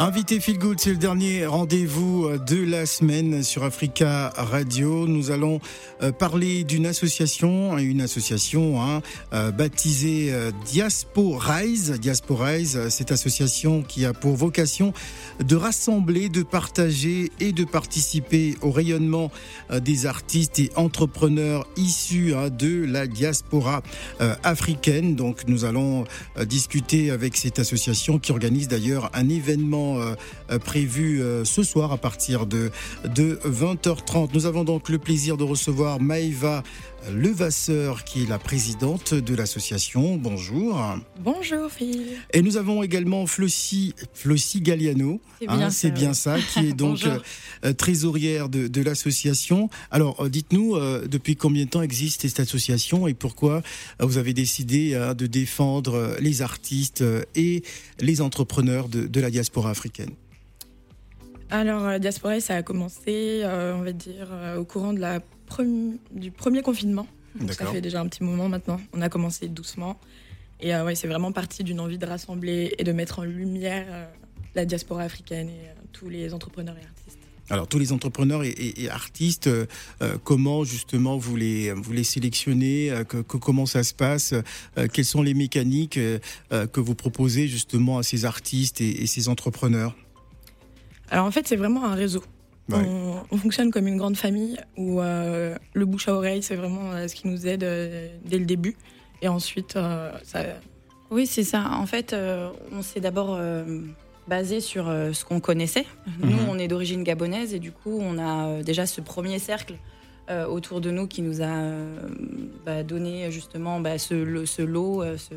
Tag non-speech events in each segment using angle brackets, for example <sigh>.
Invité Feel Good, c'est le dernier rendez-vous de la semaine sur Africa Radio. Nous allons euh, parler d'une association, une association hein, euh, baptisée euh, Diasporize. Diasporize, cette association qui a pour vocation de rassembler, de partager et de participer au rayonnement des artistes et entrepreneurs issus hein, de la diaspora africaine. Donc nous allons discuter avec cette association qui organise d'ailleurs un événement euh, prévu euh, ce soir à partir de, de 20h30. Nous avons donc le plaisir de recevoir Maëva Levasseur, qui est la présidente de l'association. Bonjour. Bonjour, Phil. Et nous avons également Flossie, Flossie Galliano. C'est bien, hein, ça, qui est <laughs> donc trésorière de, l'association. Alors, dites-nous, depuis combien de temps existe cette association et pourquoi vous avez décidé de défendre les artistes et les entrepreneurs de la diaspora africaine? Alors, la diaspora, ça a commencé, euh, on va dire, euh, au courant de la du premier confinement. Donc, ça fait déjà un petit moment maintenant. On a commencé doucement. Et euh, ouais, c'est vraiment parti d'une envie de rassembler et de mettre en lumière la diaspora africaine et tous les entrepreneurs et artistes. Alors tous les entrepreneurs et, artistes, comment justement vous les vous les sélectionnez que, Comment ça se passe Quelles sont les mécaniques que vous proposez justement à ces artistes et ces entrepreneurs? Alors en fait, c'est vraiment un réseau. On, fonctionne comme une grande famille où euh, le bouche à oreille, c'est vraiment euh, ce qui nous aide euh, dès le début. Et ensuite, ça. Oui, c'est ça. En fait, on s'est d'abord basé sur ce qu'on connaissait. Nous, mhm. on est d'origine gabonaise et du coup, on a déjà ce premier cercle autour de nous qui nous a bah, donné justement bah, ce, ce, lot, ce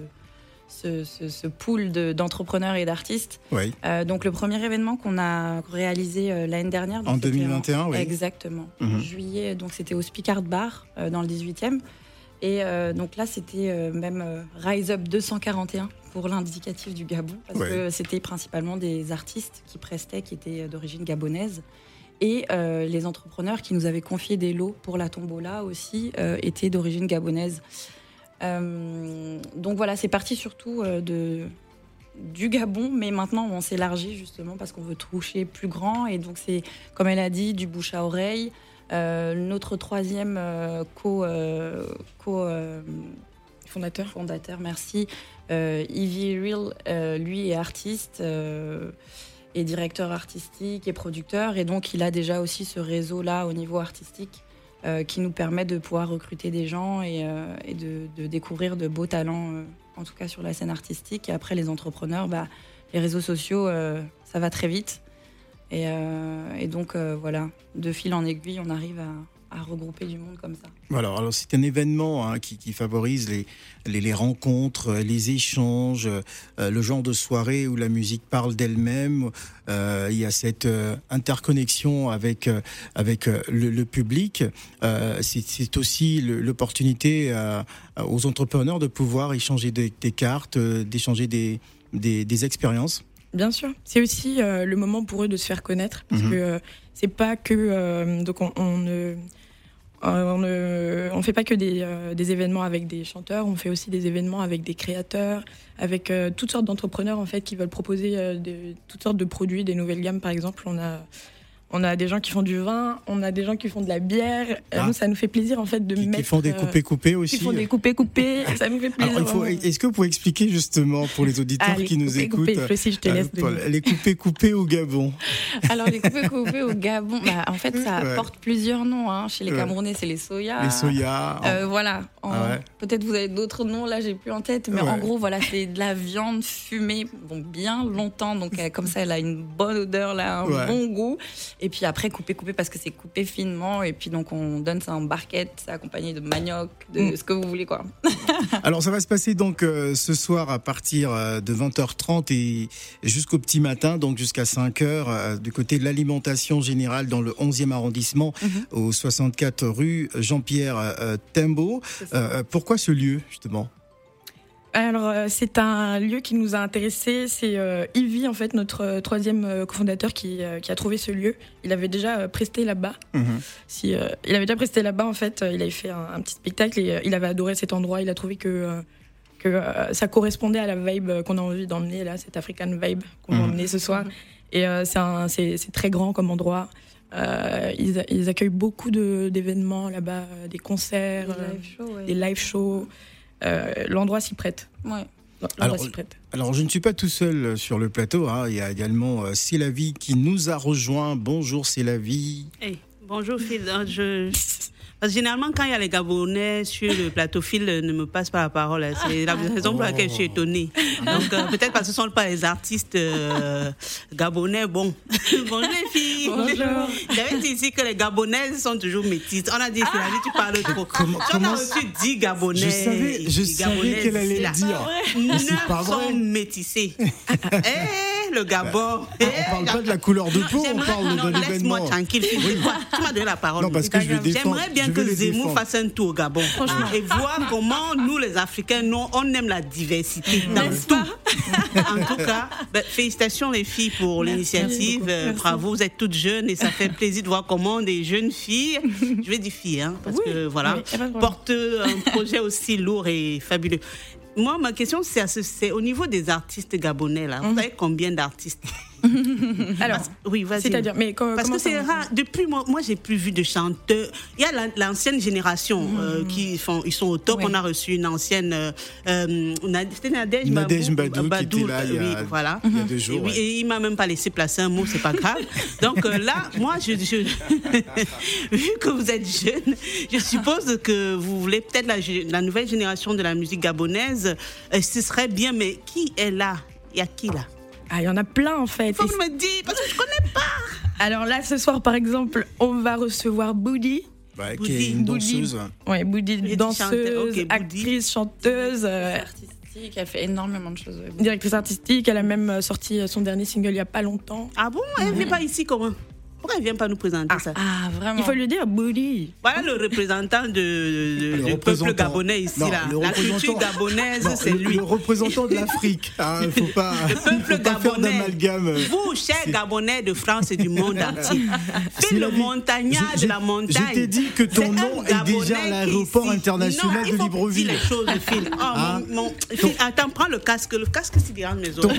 ce, pool d'entrepreneurs et d'artistes. Euh, donc le premier événement qu'on a réalisé euh, l'année dernière. En 2021, oui. Exactement. En mhm. juillet, donc c'était au Spicard Bar euh, dans le 18e. Et donc là, c'était même Rise Up 241 pour l'indicatif du Gabon, parce que c'était principalement des artistes qui prestaient, qui étaient d'origine gabonaise. Et les entrepreneurs qui nous avaient confié des lots pour la tombola aussi étaient d'origine gabonaise. Euh, donc voilà, c'est parti surtout euh, de, du Gabon, mais maintenant on s'élargit justement parce qu'on veut toucher plus grand. Et donc c'est, comme elle a dit, du bouche à oreille. Euh, notre troisième co, co fondateur. fondateur, merci, Ivy Real, lui est artiste et directeur artistique et producteur. Et donc il a déjà aussi ce réseau-là au niveau artistique. Euh, qui nous permet de pouvoir recruter des gens et, euh, de, découvrir de beaux talents, euh, en tout cas sur la scène artistique. Et après, les entrepreneurs, bah, les réseaux sociaux, ça va très vite. Et, et donc, voilà, de fil en aiguille, on arrive à, à regrouper du monde comme ça. Voilà, alors c'est un événement hein, qui, favorise les, les, rencontres, les échanges, euh, le genre de soirée où la musique parle d'elle-même. Euh, il y a cette euh, interconnexion avec, avec le, public. c'est aussi l'opportunité aux entrepreneurs de pouvoir échanger des, cartes, d'échanger des, des expériences. Bien sûr. C'est aussi le moment pour eux de se faire connaître parce mhm. que c'est pas que donc on, on ne euh, on ne fait pas que euh, des, événements avec des chanteurs, on fait aussi des événements avec des créateurs, avec euh, toutes sortes d'entrepreneurs en fait qui veulent proposer toutes sortes de produits, des nouvelles gammes par exemple. On a on a des gens qui font du vin, on a des gens qui font de la bière. Ah. Nous, ça nous fait plaisir en fait de qui, mettre. Qui font des coupés coupés aussi. Qui font des coupés coupés. <laughs> ça nous fait plaisir. Est-ce que vous pouvez expliquer justement pour les auditeurs qui nous écoutent je te laisse les coupés coupés au Gabon Alors les coupés coupés au Gabon, bah, en fait, ça porte plusieurs noms. Hein. Chez les Camerounais, c'est les soya. Les soya. Euh, voilà. Ah peut-être vous avez d'autres noms là, j'ai plus en tête, mais en gros, voilà, c'est de la viande fumée, bon, bien longtemps. Donc comme ça, elle a une bonne odeur là, un bon goût. Et puis après, coupé, coupé parce que c'est coupé finement. Et puis donc, on donne ça en barquette, c'est accompagné de manioc, de mm. ce que vous voulez, quoi. <laughs> Alors, ça va se passer donc euh, ce soir à partir euh, de 20h30 et jusqu'au petit matin, donc jusqu'à 5h, euh, du côté de l'alimentation générale dans le 11e arrondissement, mm-hmm. au 64 rue Jean-Pierre Tembo. pourquoi ce lieu, justement? Alors, euh, c'est un lieu qui nous a intéressés. C'est euh, Ivy, en fait, notre euh, troisième cofondateur qui, qui, a trouvé ce lieu. Il avait déjà presté là-bas. Mhm. si, il avait déjà presté là-bas, en fait. Il avait fait un, petit spectacle et il avait adoré cet endroit. Il a trouvé que, que ça correspondait à la vibe qu'on a envie d'emmener, là, cette African vibe qu'on va mhm. emmener ce soir. Et c'est très grand comme endroit. Ils, ils, accueillent beaucoup d'événements là-bas, des concerts, des live shows. Euh, l'endroit s'y prête. Ouais. Alors, je ne suis pas tout seul sur le plateau. Hein. Il y a également euh, Célavie qui nous a rejoint. Bonjour Célavie. Hey, bonjour Phil. Je, généralement, quand il y a les Gabonais sur le plateau, Phil ne me passe pas la parole. C'est la raison pour laquelle je suis étonnée. Donc, euh, peut-être parce que ce ne sont pas les artistes euh, gabonais. Bon, <laughs> bonjour les filles. Bonjour. J'avais dit ici que les Gabonaises sont toujours métisses. On a dit, ah. tu parles trop. Comment, on a reçu 10 Gabonais. Je savais, je savais qu'elle allait le dire. Neuf sont métissés. <laughs> Eh, le Gabon. Ah, on parle pas de la couleur de peau, on parle de l'événement. Laisse-moi tranquille. Tu m'as donné la parole. Non, parce que je vais défendre. J'aimerais bien que Zemmour fasse un tour au Gabon et voir comment nous, les Africains, nous, on aime la diversité dans tout. en tout cas, ben, félicitations les filles pour l'initiative. Euh, bravo, vous êtes toutes jeunes et ça fait <laughs> plaisir de voir comment des jeunes filles, je vais dire filles, hein, parce que voilà, portent un projet aussi lourd et fabuleux. Moi, ma question, c'est au niveau des artistes gabonais. Là. Vous mhm. savez combien d'artistes <laughs> Alors, oui, vas-y. C'est-à-dire, mais parce que c'est rare. Depuis moi, moi, j'ai plus vu de chanteurs. Il y a l'ancienne génération euh, mhm. qui font, ils sont au top. On a reçu une ancienne, euh, euh c'était Nadège, Nadège Badou, qui était là il y a, oui, voilà. il y a deux jours. Et, et il m'a même pas laissé placer un mot, c'est pas grave. <laughs> Donc euh, là, moi, je, je <laughs> vu que vous êtes jeune, je suppose que vous voulez peut-être la, la nouvelle génération de la musique gabonaise euh, ce serait bien, mais qui est là? Il y a qui là? Ah, il y en a plein en fait. Faut me dire, parce que je connais pas. <laughs> Alors là, ce soir, par exemple, on va recevoir Boudi. Ouais, qui est une danseuse. Oui, Boudi, danseuse, actrice, chanteuse. Euh, artistique, elle fait énormément de choses. Directrice artistique, elle a même euh, sorti son dernier single il n'y a pas longtemps. Ah bon Elle ne pas ici comment pourquoi il ne vient pas nous présenter ah, ça? Ah, vraiment Il faut lui dire Boudi. Voilà le représentant de, du peuple gabonais ici. là. La culture gabonaise, c'est lui. Le représentant de l'Afrique. Hein, <laughs> il ne faut pas, le peuple faut pas gabonais. Vous, chers Gabonais de France et du monde <laughs> entier, fais le montagnard de la montagne. Je t'ai dit que ton nom est déjà à l'aéroport international de Libreville. Non, il faut dire les choses, Phil. Oh, hein? mon, Phil. Attends, prends le casque. Le casque, c'est des grandes maisons. Ton,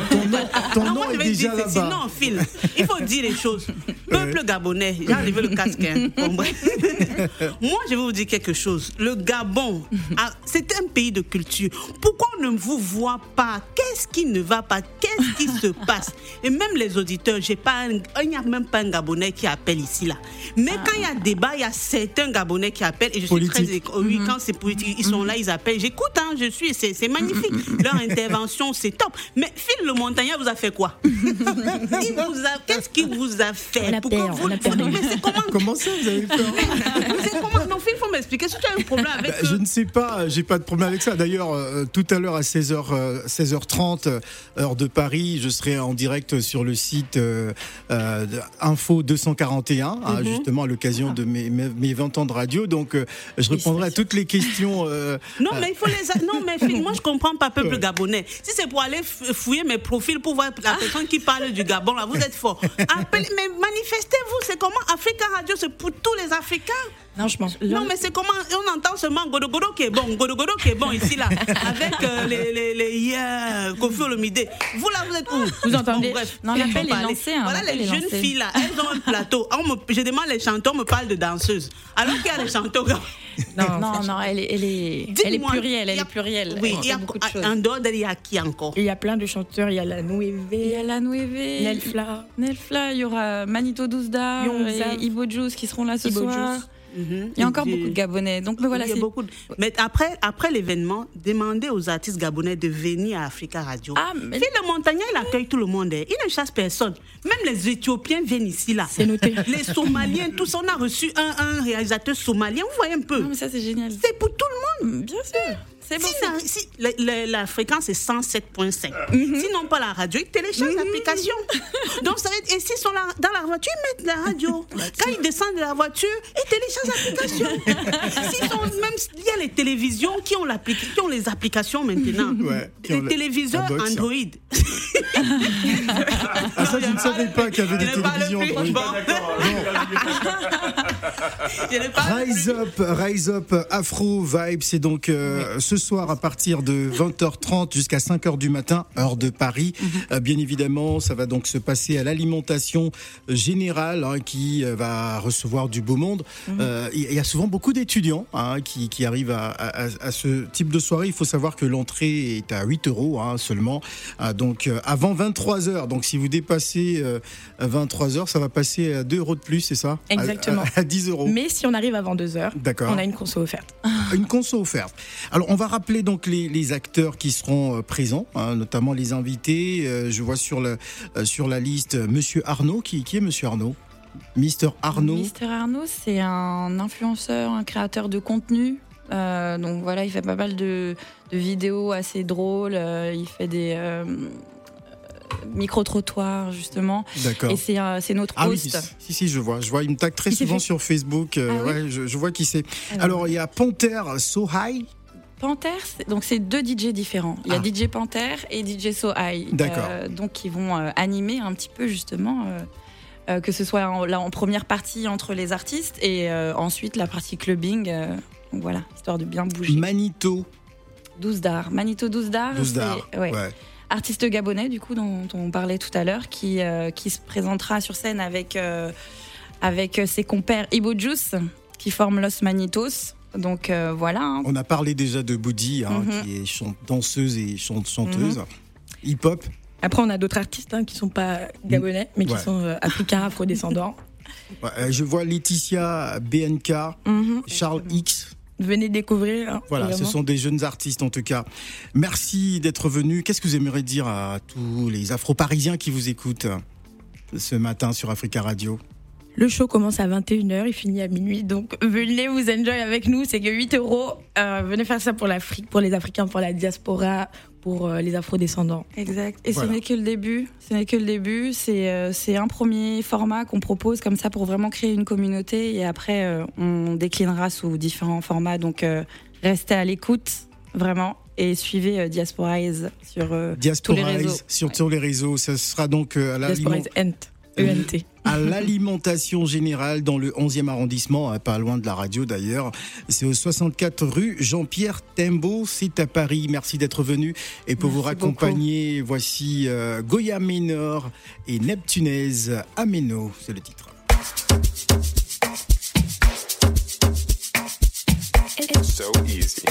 ton nom, est déjà là-bas. Non, Phil, il faut dire les choses <laughs> peuple gabonais, j'ai enlevé le casque. Hein. <laughs> <laughs> Moi, je vais vous dire quelque chose. Le Gabon, c'est un pays de culture. Pourquoi on ne vous voit pas? Qu'est-ce qui ne va pas? Qu'est-ce qui se <laughs> passe? Et même les auditeurs, j'ai pas il n'y a même pas un Gabonais qui appelle ici là. Mais quand il y a débat, il y a certains Gabonais qui appellent et je suis très oui mm-hmm. quand c'est politique, ils sont là, ils appellent. J'écoute, hein, je suis, c'est magnifique. Mm-hmm. Leur intervention, c'est top. Mais Phil le Montagnard vous a fait quoi? Qu'est-ce qu'il vous a fait? On a perdu. comment <laughs> Comment ça, vous avez peur <laughs> comment Non, il faut m'expliquer. Est-ce que tu as un problème avec bah, Je ne sais pas, j'ai pas de problème avec ça. D'ailleurs, euh, tout à l'heure à 16h, 16h30, euh, heure de Paris, je serai en direct sur le site euh, Info 241, hein, mhm. justement à l'occasion de mes, mes, 20 ans de radio. Donc, je répondrai à toutes les questions. non, mais il faut les. Non, mais moi, je comprends pas, peuple gabonais. Si c'est pour aller fouiller mes profils pour voir la personne qui parle du Gabon, là, vous êtes fort. <laughs> Appelez, mais manifestez-vous, c'est comment Africa Radio, c'est pour tous les Africains. Non, je pense. Non, mais c'est comment on entend seulement Godogodo qui est bon, Godogodo qui est bon ici là, <laughs> avec euh, les les les yeah, Kofi Olomide. Vous là, vous êtes où? Vous entendez? bref, Non, l'appel est lancé. Hein, voilà les jeunes filles là, elles ont un plateau. On me, je demande les chanteurs, on me parle de danseuses. Alors qu'il y a les chanteurs. Non, non, non, elle est, elle est, elle est plurielle, elle est plurielle. Oui, il y a beaucoup de choses. En dehors d'elle, il y a qui encore? Il y a plein de chanteurs. Il y a la Nueve. Il y a la Nueve. Nelfla. Nelfla. Il y aura Manito Douzda et Ibo Juice qui seront là ce soir. Mhm. Il y a encore beaucoup de Gabonais. Donc, mais voilà, il y a beaucoup Mais après, après l'événement, demandez aux artistes gabonais de venir à Africa Radio. Ah, mais... le montagnard, il accueille tout le monde. Hein. Il ne chasse personne. Même les Éthiopiens viennent ici, là. C'est noté. <laughs> Les Somaliens, tout ça. On a reçu un, un réalisateur somalien. Vous voyez un peu. Non, mais ça, c'est génial. C'est pour tout le monde. bien sûr. C'est bon. Si, la, fréquence est 107.5, mhm. sinon pas la radio, ils téléchargent mhm. l'application. Donc, ça va être, et s'ils sont là, dans la voiture, ils mettent la radio. Quand ils descendent de la voiture, ils téléchargent l'application. <laughs> s'ils sont même, il y a les télévisions qui ont, qui ont les applications maintenant. les téléviseurs Android. <laughs> ah, ça, je ne savais pas qu'il y avait des télévisions Android. Rise Up, Rise Up Afro Vibe, c'est donc euh, ce soir à partir de 20h30 jusqu'à 5h du matin, heure de Paris. Mhm. Euh, bien évidemment, ça va donc se passer à l'alimentation générale hein, qui euh, va recevoir du beau monde. Mhm. Il y a souvent beaucoup d'étudiants hein, qui, qui, arrivent à, à, ce type de soirée. Il faut savoir que l'entrée est à 8 euros hein, seulement. donc avant 23h. Donc si vous dépassez 23h, ça va passer à 2 euros de plus, c'est ça? Exactement. À, 10 euros. Mais si on arrive avant 2 heures, on a une conso offerte. <laughs> Une conso offerte. Alors, on va rappeler donc les, acteurs qui seront euh, présents, hein, notamment les invités. Euh, je vois sur, le, euh, sur la liste Monsieur Arnaud. Qui, qui est Monsieur Arnaud? Mister Arnaud. Mister Arnaud, c'est un influenceur, un créateur de contenu. donc voilà, il fait pas mal de, vidéos assez drôles. il fait des micro-trottoir, justement. D'accord. Et c'est, c'est notre ah host. Oui, si, si, je vois. Je vois, il me tag très souvent sur Facebook. Euh, ah ouais, je, vois qui c'est. Ah Alors, il y a Panther So High. Panther, donc c'est deux DJ différents. Il y a DJ Panther et DJ So High. D'accord. Euh, donc, qui vont euh, animer un petit peu, justement. que ce soit en, là en première partie entre les artistes et ensuite la partie clubbing. donc voilà, histoire de bien bouger. Manito. 12 d'art. Manito 12 d'art. 12 d'art. ouais artiste gabonais du coup dont, on parlait tout à l'heure, qui, euh, qui se présentera sur scène avec, euh, avec ses compères Ibo Juice, qui forment Los Manitos. Donc euh, voilà. Hein. On a parlé déjà de Boudi, hein, mhm. qui est danseuse et chanteuse, mhm. hip-hop. Après, on a d'autres artistes hein, qui ne sont pas gabonais, mais qui sont africains, <laughs> afro-descendants. je vois Laetitia BNK, mhm. Charles X. Venez découvrir. Hein, voilà, ce sont des jeunes artistes en tout cas. Merci d'être venu. Qu'est-ce que vous aimeriez dire à tous les Afro-Parisiens qui vous écoutent ce matin sur Africa Radio? Le show commence à 21h, il finit à minuit, donc venez vous enjoy avec nous, c'est que 8 euros. Euh, venez faire ça pour l'Afrique, pour les Africains, pour la diaspora, pour euh, les afro-descendants. Exact. Et ce n'est que le début. Ce n'est que le début. C'est euh, c'est un premier format qu'on propose comme ça pour vraiment créer une communauté. Et après, euh, on déclinera sous différents formats. Donc, restez à l'écoute, vraiment. Et suivez Diasporize sur tous les réseaux. sur tous les réseaux. Ça sera donc à la Diasporize ENT. À l'alimentation générale dans le 11e arrondissement, hein, pas loin de la radio d'ailleurs. C'est au 64 rue Jean-Pierre Tembo, c'est à Paris. Merci d'être venu. Et pour vous raccompagner, voici euh, Goya Ménor et Neptunaise Ameno, c'est le titre. so easy.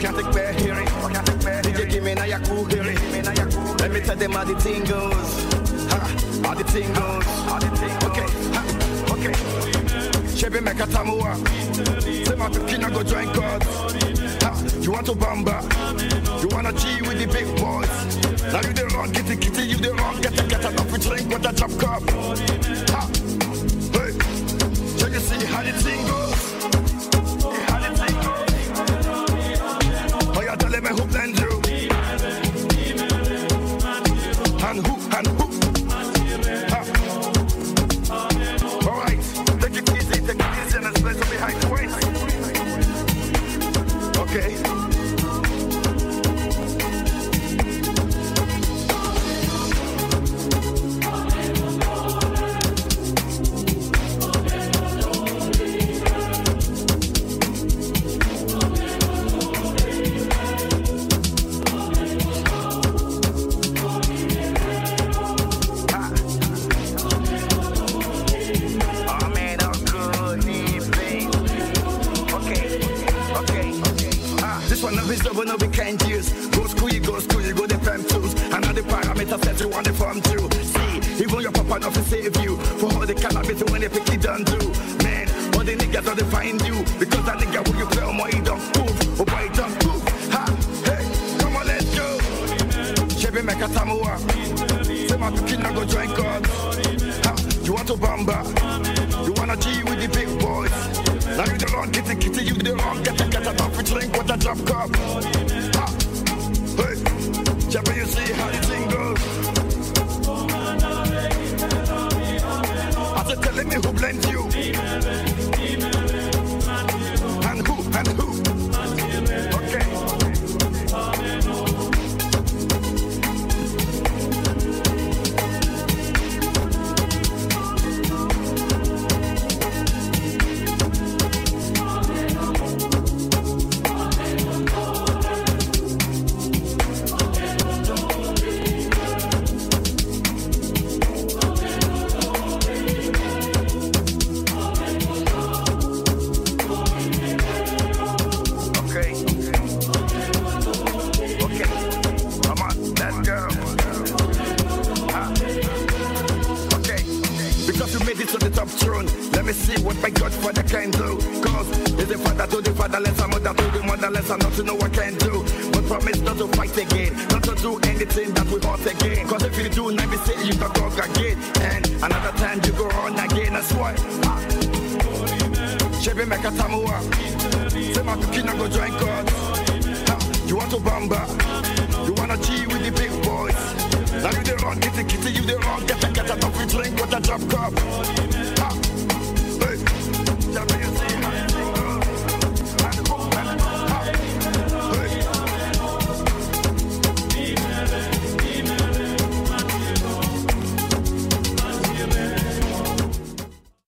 Can't take bad hearing. DJ, give me now your cool hearing. Let me tell them how the thing goes. How the thing goes. Okay, okay. Chebe make a tamua. Say my pipkina go join God. You want to bamba? You wanna G with the big boys? Now you the wrong, get the kitty, you the wrong, get the get enough with drink with a chop cup. your papa not to save you. For all the cannabis when they pick done do. Man, all the niggas don't find you. Because that nigga when you play on my don't poof. Oh boy, don't poof. Ha, hey, come on, let's go. Chevy make a samoa. Say my kid not go join God. Ha, you want to bamba? You wanna G with the big boys? Now you the wrong kitty kitty, you the wrong get a get a top drink with a drop cup. Ha, hey, Chevy, you see how me who blends you. boy. Chebe make a tamuwa. Say my pikin go join God. You want to bamba? You wanna G with the big boys? Now you the wrong, kitty kitty, you the wrong. Get a get a top, we drink, what a drop cup. Ha. Hey.